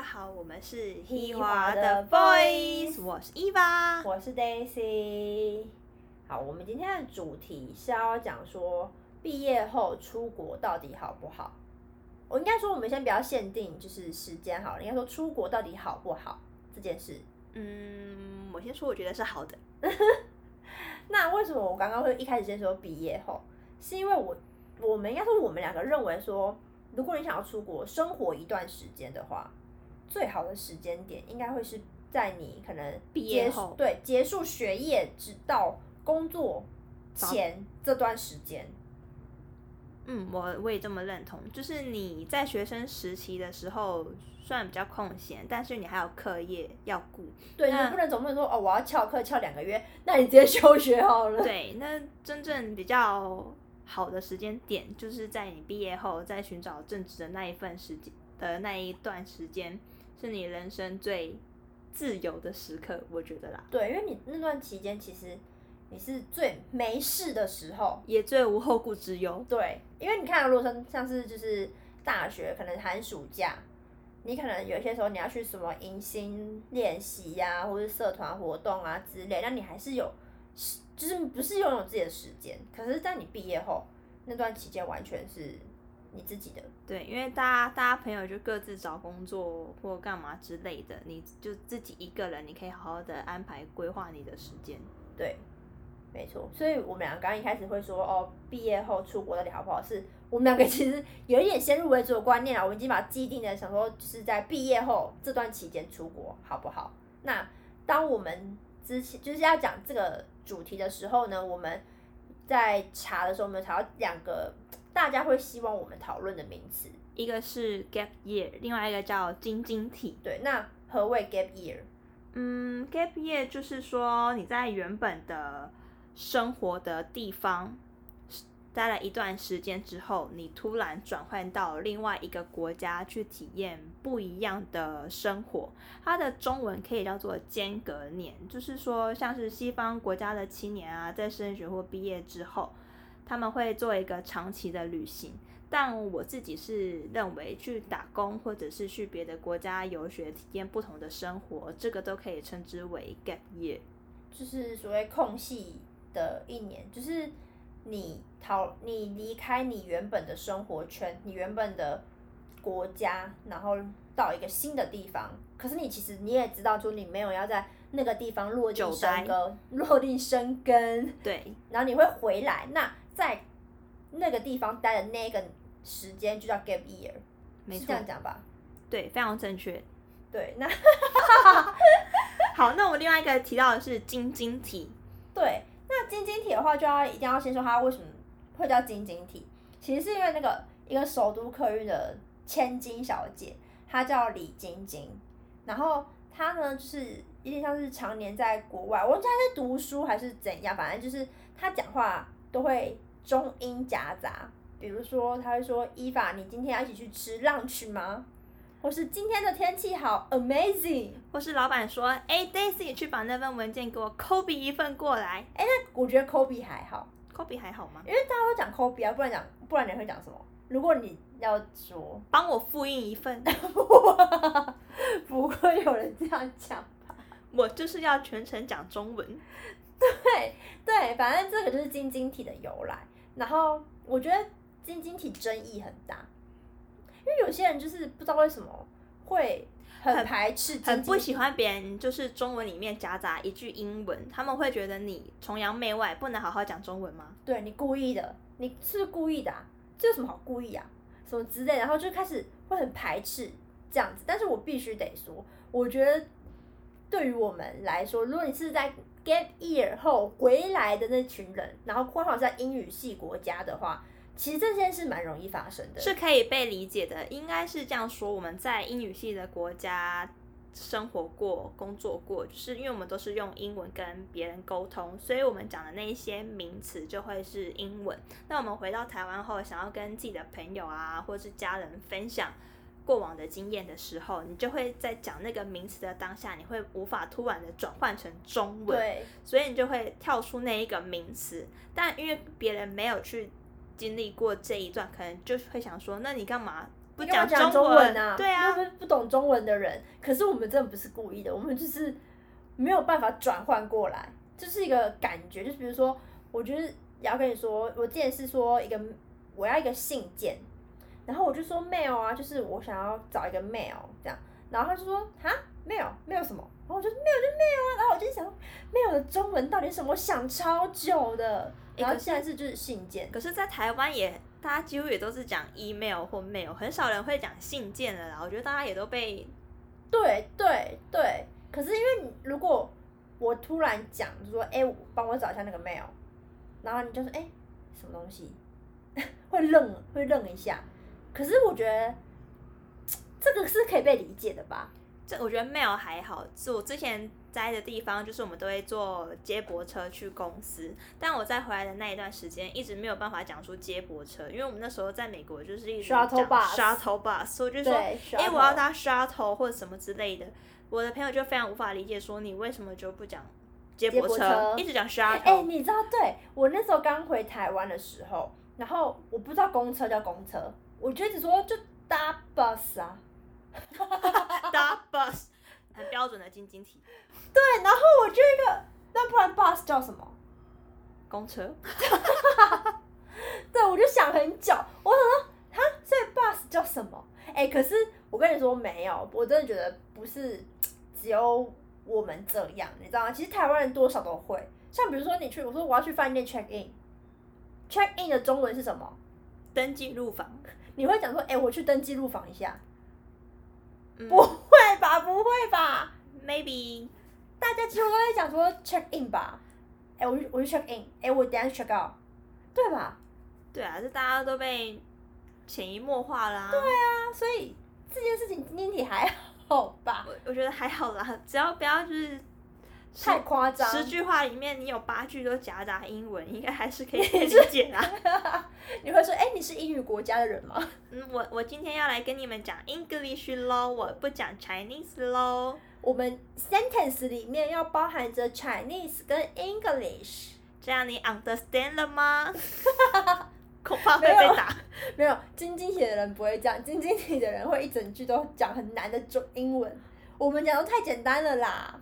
家好，我们是ฮี华华的 Boys，我是伊娃。我是 Daisy。好，我们今天的主题是要讲说毕业后出国到底好不好？我应该说，我们先不要限定就是时间好了，应该说出国到底好不好这件事。嗯，我先说，我觉得是好的。那为什么我刚刚会一开始先说毕业后？是因为我我们应该说我们两个认为说，如果你想要出国生活一段时间的话，最好的时间点应该会是在你可能毕业后对结束学业直到工作前这段时间。嗯，我我也这么认同。就是你在学生时期的时候，虽然比较空闲，但是你还有课业要顾。对，你不能总不能说哦，我要翘课翘两个月，那你直接休学好了。对，那真正比较好的时间点，就是在你毕业后，在寻找正职的那一份时间的那一段时间，是你人生最自由的时刻，我觉得啦，对，因为你那段期间其实你是最没事的时候。也最无后顾之忧。对，因为你看，如果说像是就是大学，可能寒暑假，你可能有些时候你要去什么迎新练习呀、或者是社团活动啊之类，那你还是有时，就是不是拥有自己的时间。可是，在你毕业后那段期间，完全是你自己的。对，因为大家大家朋友就各自找工作或干嘛之类的，你就自己一个人，你可以好好的安排规划你的时间。对，没错。所以我们两个刚刚一开始会说，哦，毕业后出国到底好不好？是我们两个其实有一点先入为主的观念啊，我们已经把既定的想说，是在毕业后这段期间出国好不好？那当我们之前就是要讲这个主题的时候呢，我们在查的时候，我们查到两个大家会希望我们讨论的名词。一个是 gap year，另外一个叫晶晶体。对，那何谓 gap year？嗯，gap year 就是说你在原本的生活的地方待了一段时间之后，你突然转换到另外一个国家去体验不一样的生活。它的中文可以叫做间隔年，就是说像是西方国家的青年啊，在升学或毕业之后，他们会做一个长期的旅行。但我自己是认为，去打工或者是去别的国家游学，体验不同的生活，这个都可以称之为 gap year。就是所谓空隙的一年，就是你逃你离开你原本的生活圈，你原本的国家，然后到一个新的地方。可是你其实你也知道，说你没有要在那个地方落地生根，落地生根，对，然后你会回来。那在那个地方待的那个时间就叫 gap year，是这没错，样讲吧？对，非常正确。对，那 好，那我们另外一个提到的是晶晶体，对，那晶晶体的话，就要一定要先说它为什么会叫晶晶体。其实是因为那个一个首都客运的千金小姐，她叫李晶晶，然后她呢就是有点像是常年在国外，我忘记她在读书还是怎样，反正就是她讲话都会中英夹杂，比如说他会说：“伊法，你今天要一起去吃 lunch 吗？”或是今天的天气好 amazing，或是老板说，哎，Daisy 去把那份文件给我 copy 一份过来我觉得 Kobe 还好。，copy 还好吗？因为大家都讲 copy 啊，不然讲不然你会讲什么？如果你要说，帮我复印一份，不会有人这样讲吧。我就是要全程讲中文。对对，反正这个就是晶晶体的由来。然后我觉得晶晶体争议很大，因为有些人就是不知道为什么会很很排斥晶晶，很不喜欢别人就是中文里面夹杂一句英文，他们会觉得你崇洋媚外，不能好好讲中文吗？对你故意的，你是故意的啊？这有什么好故意啊？什么之类，然后就开始会很排斥这样子。但是我必须得说，我觉得对于我们来说，如果你是在 gap year 后回来的那群人，然后刚好在英语系国家的话，其实这件事蛮容易发生的。是可以被理解的，应该是这样说。我们在英语系的国家生活过、工作过，就是因为我们都是用英文跟别人沟通，所以我们讲的那一些名词就会是英文。那我们回到台湾后，想要跟自己的朋友啊，或是家人分享过往的经验的时候，你就会在讲那个名词的当下，你会无法突然的转换成中文。对所以你就会跳出那一个名词。但因为别人没有去经历过这一段，可能就会想说，那你干嘛不讲讲中文啊？对啊不不懂中文的人。可是我们真的不是故意的，我们就是没有办法转换过来，就是一个感觉。就比如说，我觉得也要跟你说，我之前是说一个我要一个信件，然后我就说 mail 啊，就是我想要找一个 mail 这样，然后他就说哈 mail mail 什么？然后我就 mail 就 mail 啊，然后我就想 mail 的中文到底是什么？我想超久的，然后现在是就是信件。可是，在台湾也，大家几乎也都是讲 email 或 mail，很少人会讲信件的啦。我觉得大家也都被对对对，可是因为你如果我突然讲，就说哎，帮我找一下那个 mail，然后你就说哎，什么东西，会愣会愣一下。可是我觉得这个是可以被理解的吧？这，我觉得 mail 还好。是我之前待的地方，就是我们都会坐接驳车去公司，但我在回来的那一段时间，一直没有办法讲出接驳车，因为我们那时候在美国就是一直讲 Shuttle bus 我就说，对，哎、我要搭 shuttle 或者什么之类的。我的朋友就非常无法理解，说你为什么就不讲接驳车一直讲哎、shuttle？哎、你知道，对我那时候刚回台湾的时候，然后我不知道公车叫公车，我就一直说就搭 bus 啊，搭 bus，很标准的晶晶体，对，然后我就一个，那不然 bus 叫什么？公车。对，我就想很久，我想说，哈，所以 bus 叫什么？哎、可是我跟你说没有，我真的觉得不是只有我们这样，你知道吗？其实台湾人多少都会，像比如说你去，我说我要去饭店 check in，check in 的中文是什么？登记入房，你会讲说，哎、我去登记入房一下，嗯不会吧？不会吧？，maybe 大家几乎都会讲说 check in 吧？哎、我去我去 check in，哎、我等下去 check out，对吧？对啊，这大家都被潜移默化啦。对啊，啊，所以这件事情今天体还好吧？我我觉得还好啦，只要不要就是十太夸张，十句话里面你有八句都夹杂英文，应该还是可以 理解啦。你会说，哎、你是英语国家的人吗？嗯，我我今天要来跟你们讲 English 咯，我不讲 Chinese 咯。我们 sentence 里面要包含着 Chinese 跟 English。这样你 understand 了吗？恐怕会被打。没有，晶晶体的人不会这样，晶晶体的人会一整句都讲很难的中英文。我们讲的太简单了啦。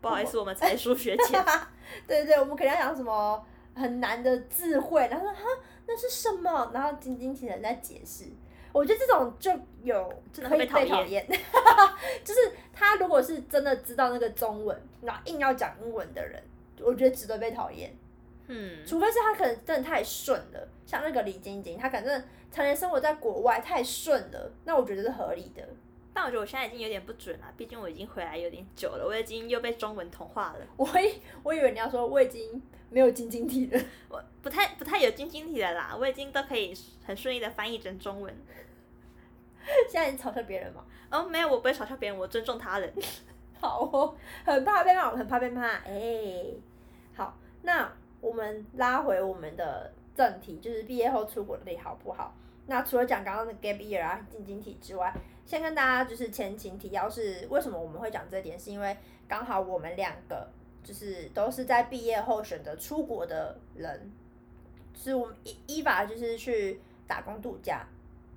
不好意思，我们才疏学浅。对对，我们可能要讲什么很难的智慧，然后说哈那是什么，然后晶晶体的人在解释。我觉得这种就有真的可以会被讨厌讨厌，就是他如果是真的知道那个中文，然后硬要讲英文的人，我觉得值得被讨厌。嗯，除非是他可能真的太顺了，像那个李晶晶，他可能常年生活在国外太顺了，那我觉得是合理的。但我觉得我现在已经有点不准了，毕竟我已经回来有点久了，我已经又被中文同化了。我以我以为你要说我已经没有晶晶体了，我不太不太有晶晶体了啦，我已经都可以很顺利的翻译成中文。现在你嘲笑别人吗？哦，没有，我不会嘲笑别人，我尊重他人。好哦，很怕被骂，很怕被骂。哎、好，那我们拉回我们的正题，就是毕业后出国的好不好？那除了讲刚刚的 gap year 啊、晶晶体之外，先跟大家就是前情提要是为什么我们会讲这点，是因为刚好我们两个就是都是在毕业后选择出国的人，是我们伊伊娃就是去打工度假，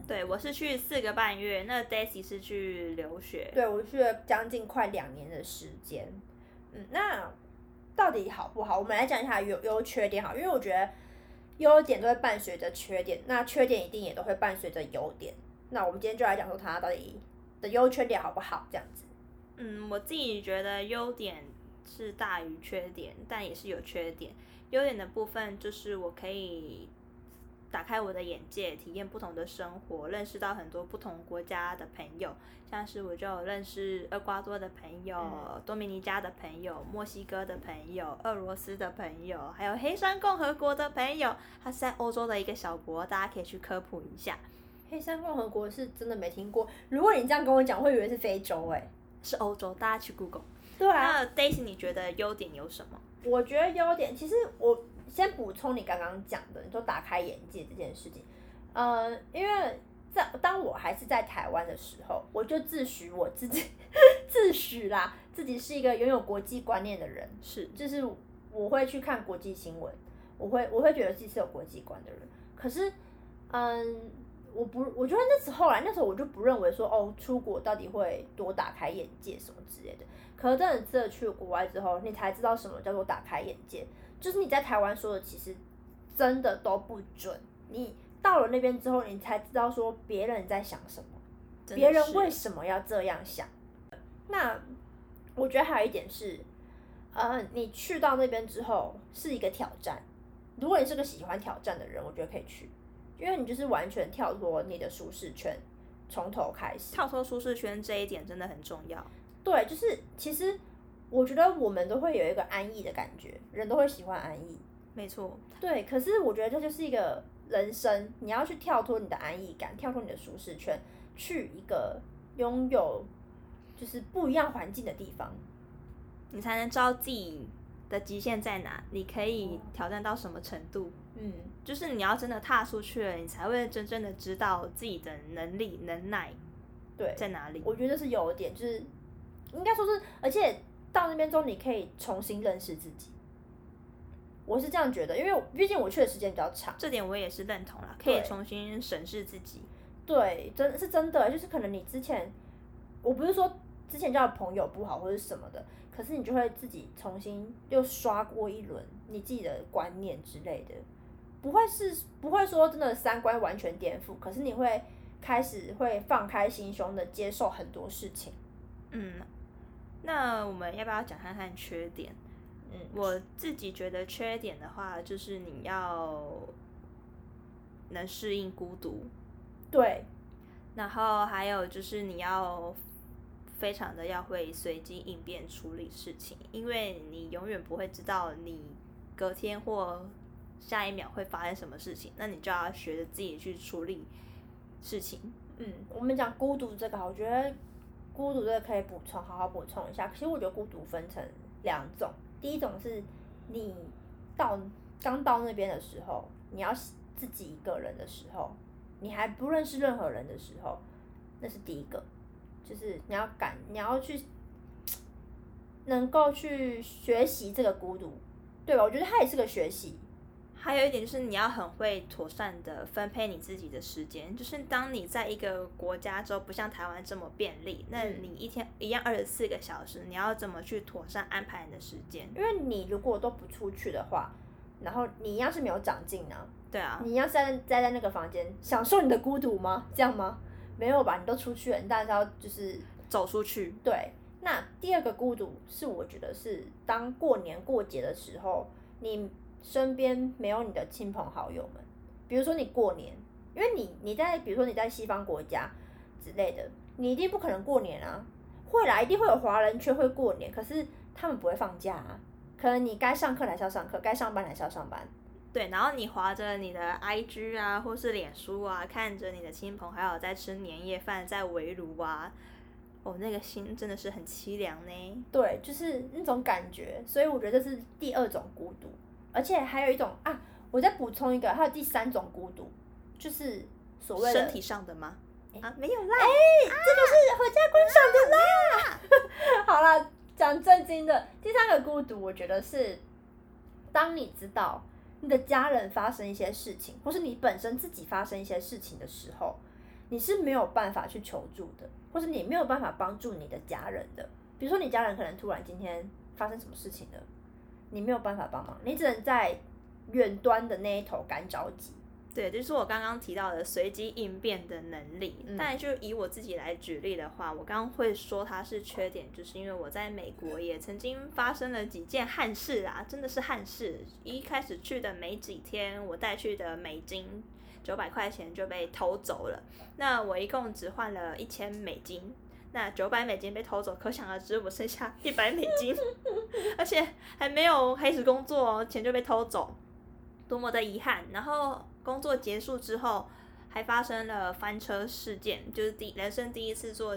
对，我是去四个半月，那 Daisy 是去留学。对我去了将近快两年的时间。嗯，那到底好不好？我们来讲一下优优缺点好，因为我觉得优点都会伴随着缺点，那缺点一定也都会伴随着优点。那我们今天就来讲说它到底的优缺点好不好？这样子。嗯，我自己觉得优点是大于缺点，但也是有缺点。优点的部分就是我可以打开我的眼界，体验不同的生活，认识到很多不同国家的朋友，像是我就有认识厄瓜多的朋友、嗯多米尼加的朋友、墨西哥的朋友、俄罗斯的朋友，还有黑山共和国的朋友。它是在欧洲的一个小国，大家可以去科普一下，黑山共和国是真的没听过，如果你这样跟我讲，我会以为是非洲哎、是欧洲，大家去 Google。对啊，那 Daisy，你觉得优点有什么？我觉得优点，其实我先补充你刚刚讲的，你说打开眼界这件事情，呃，因为在当我还是在台湾的时候，我就自诩我自己 自诩啦，自己是一个拥有国际观念的人，是就是我会去看国际新闻，我会我会觉得自己是有国际观的人。可是，嗯，我不，我觉得那时候来那时候我就不认为说哦，出国到底会多打开眼界什么之类的。可是真的真的去了国外之后，你才知道什么叫做打开眼界。就是你在台湾说的，其实真的都不准。你到了那边之后，你才知道说别人在想什么，别人为什么要这样想。那我觉得还有一点是，呃，你去到那边之后是一个挑战。如果你是个喜欢挑战的人，我觉得可以去。因为你就是完全跳脱你的舒适圈，从头开始。跳脱舒适圈这一点真的很重要。对，就是其实我觉得我们都会有一个安逸的感觉，人都会喜欢安逸。没错。对，可是我觉得这就是一个人生，你要去跳脱你的安逸感，跳脱你的舒适圈，去一个拥有就是不一样环境的地方，你才能知道自己的极限在哪，你可以挑战到什么程度。嗯，就是你要真的踏出去了，你才会真正的知道自己的能力、能耐对在哪里。我觉得是有点，就是应该说是，而且到那边之后，你可以重新认识自己。我是这样觉得，因为毕竟我去的时间比较长，这点我也是认同了，可以重新审视自己。对，真是真的，就是可能你之前，我不是说之前交的朋友不好或者什么的，可是你就会自己重新又刷过一轮你自己的观念之类的。不会是不会说真的三观完全颠覆，可是你会开始会放开心胸的接受很多事情。嗯，那我们要不要讲看看缺点？嗯，我自己觉得缺点的话，就是你要能适应孤独。对。然后还有就是你要非常的要会随机应变处理事情，因为你永远不会知道你隔天或。下一秒会发生什么事情？那你就要学着自己去处理事情。嗯，我们讲孤独这个，我觉得孤独这个可以补充，好好补充一下。其实我觉得孤独分成两种，第一种是你到刚到那边的时候，你要自己一个人的时候，你还不认识任何人的时候，那是第一个，就是你要敢，你要去能够去学习这个孤独，对吧？我觉得它也是个学习。还有一点就是，你要很会妥善的分配你自己的时间。就是当你在一个国家之后，不像台湾这么便利，那你一天一样二十四个小时，你要怎么去妥善安排你的时间？因为你如果都不出去的话，然后你一样是没有长进呢。对啊。你一样在待在那个房间，享受你的孤独吗？这样吗？没有吧？你都出去了，你当然要就是走出去。对。那第二个孤独是，我觉得是当过年过节的时候，你。身边没有你的亲朋好友们，比如说你过年，因为你你在比如说你在西方国家之类的，你一定不可能过年啊。会啦，一定会有华人却会过年，可是他们不会放假啊。可能你该上课还是要上课，该上班还是要上班。对，然后你划着你的 IG 啊，或是脸书啊，看着你的亲朋好友在吃年夜饭，在围炉啊，哦，那个心真的是很凄凉呢。对，就是那种感觉，所以我觉得这是第二种孤独。而且还有一种啊，我再补充一个，还有第三种孤独，就是所谓身体上的吗？啊，没有啦，哎，这个是合家观赏的啦。好了，讲正经的，第三个孤独，我觉得是当你知道你的家人发生一些事情，或是你本身自己发生一些事情的时候，你是没有办法去求助的，或是你没有办法帮助你的家人的。比如说，你家人可能突然今天发生什么事情了。你没有办法帮忙，你只能在远端的那一头干着急。对，就是我刚刚提到的随机应变的能力。但就以我自己来举例的话，我刚刚会说它是缺点，就是因为我在美国也曾经发生了几件憾事啊，真的是憾事。一开始去的没几天，我带去的美金九百块钱就被偷走了。那我一共只换了一千美金。那九百美金被偷走，可想而知我剩下一百美金，而且还没有开始工作，钱就被偷走，多么的遗憾。然后工作结束之后，还发生了翻车事件，就是第人生第一次坐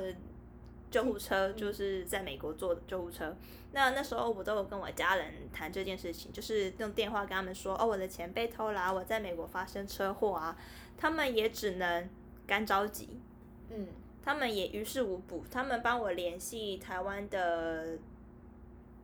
救护车，就是在美国坐的救护车。那那时候我都有跟我家人谈这件事情，就是用电话跟他们说，哦，我的钱被偷了，我在美国发生车祸啊，他们也只能干着急，嗯。他们也于事无补，他们帮我联系台湾的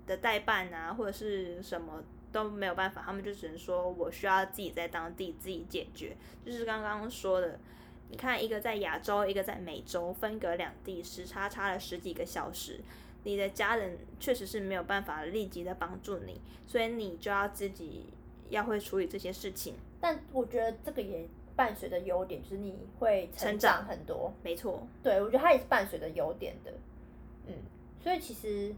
的代办啊，或者是什么都没有办法，他们就只能说我需要自己在当地自己解决。就是刚刚说的，你看，一个在亚洲，一个在美洲，分隔两地，时差差了十几个小时，你的家人确实是没有办法立即的帮助你，所以你就要自己要会处理这些事情。但我觉得这个也伴随着优点，就是你会成长很多。没错，对，我觉得它也是伴随着优点的。嗯，所以其实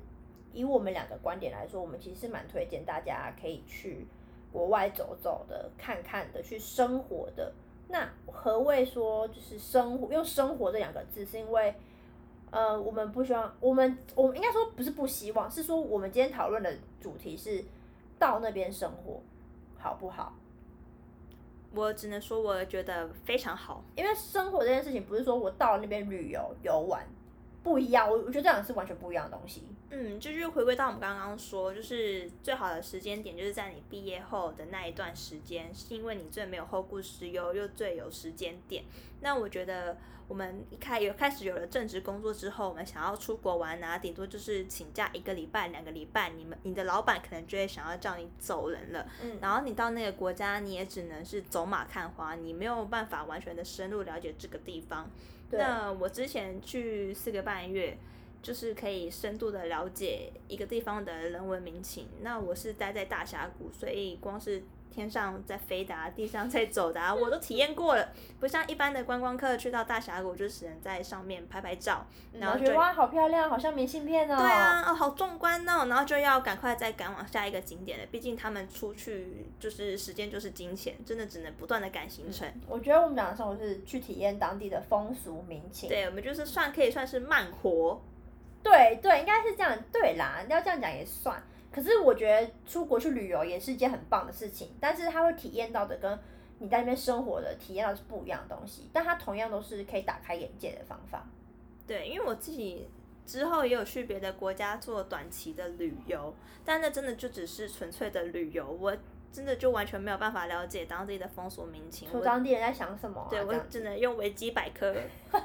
以我们两个观点来说，我们其实是蛮推荐大家可以去国外走走的、看看的、去生活的。那何谓说就是生活？用“生活”这两个字，是因为呃，我们不希望，我们我们应该说不是不希望，是说我们今天讨论的主题是到那边生活好不好？我只能说我觉得非常好。因为生活这件事情不是说我到那边旅游游玩不一样，我我觉得这两个是完全不一样的东西。嗯，就是回归到我们刚刚说，就是最好的时间点就是在你毕业后的那一段时间，是因为你最没有后顾之忧，又最有时间点。那我觉得我们一开有开始有了正职工作之后，我们想要出国玩啊，顶多就是请假一个礼拜、两个礼拜，你们你的老板可能就会想要叫你走人了。嗯然后你到那个国家，你也只能是走马看花，你没有办法完全的深入了解这个地方。那我之前去四个半月，就是可以深度的了解一个地方的人文民情。那我是待在大峡谷，所以光是天上在飞的、啊，地上在走的、啊，我都体验过了。不像一般的观光客去到大峡谷，就只能在上面拍拍照，然后就觉得哇，好漂亮，好像明信片哦。对啊，哦，好壮观哦，然后就要赶快再赶往下一个景点了。毕竟他们出去就是时间就是金钱，真的只能不断的赶行程。我觉得我们讲的生活是去体验当地的风俗民情。对，我们就是算可以算是慢活。对对，应该是这样。对啦，要这样讲也算。可是我觉得出国去旅游也是一件很棒的事情，但是他会体验到的跟你在那边生活的体验到是不一样的东西，但它同样都是可以打开眼界的方法。对，因为我自己之后也有去别的国家做短期的旅游，但那真的就只是纯粹的旅游，我真的就完全没有办法了解当地的风俗民情。说我当地人在想什么、啊，对我只能用维基百科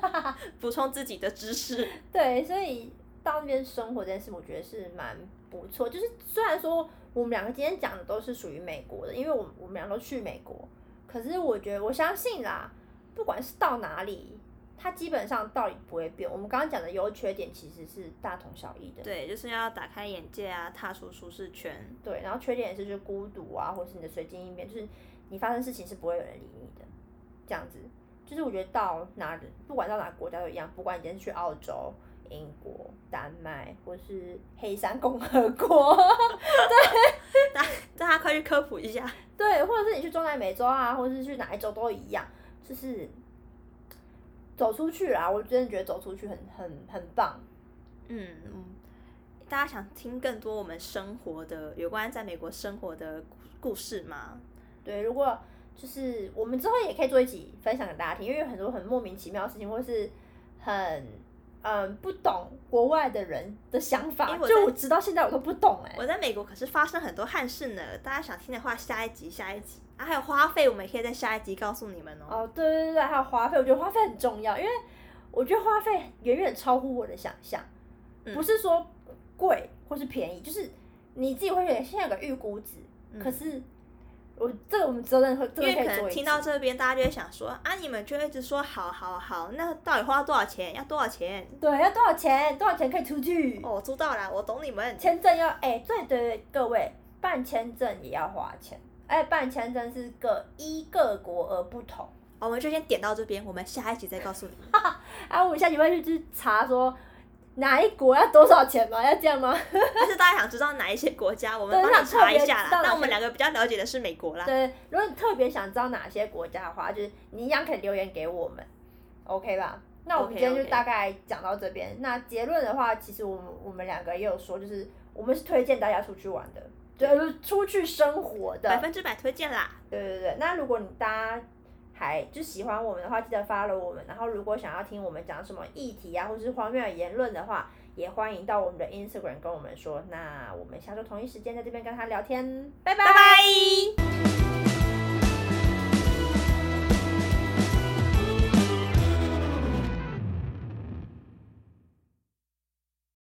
补充自己的知识。对，所以到那边生活这件事，我觉得是蛮不错。就是虽然说我们两个今天讲的都是属于美国的，因为我们我们俩都去美国，可是我觉得我相信啦，不管是到哪里，它基本上道理不会变。我们刚刚讲的优缺点其实是大同小异的。对，就是要打开眼界啊，踏出舒适圈。对，然后缺点也是就是孤独啊，或是你的随机应变，就是你发生事情是不会有人理你的，这样子。就是我觉得到哪里，不管到哪个国家都一样，不管你今天是去澳洲、英国、丹麦，或是黑山共和国，对大大家快去科普一下。对，或者是你去中南美洲啊，或者是去哪一洲都一样，就是走出去啦。我真的觉得走出去很很很棒。嗯嗯，大家想听更多我们生活的有关在美国生活的故事吗？对，如果就是我们之后也可以做一集分享给大家听，因为有很多很莫名其妙的事情，或是很嗯不懂国外的人的想法因为，我就我直到现在我都不懂哎、我在美国可是发生很多憾事呢，大家想听的话，下一集下一集。啊，还有花费，我们也可以在下一集告诉你们哦。哦，对对对，还有花费，我觉得花费很重要，因为我觉得花费远远超乎我的想象，嗯。不是说贵或是便宜，就是你自己会觉得现在有个预估值，可是我这个我们之后真的会，真因为可能听到集这边，大家就会想说啊，你们就一直说好好好，那到底花多少钱？要多少钱？对要多少钱？多少钱可以出去？哦，知道啦，我懂你们。签证要哎，对对对，各位办签证也要花钱，哎，办签证是各依各国而不同。我们就先点到这边，我们下一集再告诉你们。啊，我们下集会去查说哪一国要多少钱吗？要这样吗？但是大家想知道哪一些国家，我们对帮你那特别查一下啦。知道哪些但我们两个比较了解的是美国啦。对，如果你特别想知道哪些国家的话，就是你一样可以留言给我们，OK 吧？那我们今天就大概讲到这边。那结论的话，其实我们我们两个也有说，就是我们是推荐大家出去玩的，对，就是出去生活的，百分之百推荐啦。对对对，那如果你大家还就喜欢我们的话，记得 follow 我们。然后如果想要听我们讲什么议题啊，或是荒谬的言论的话，也欢迎到我们的 Instagram 跟我们说。那我们下周同一时间在这边跟他聊天，拜拜。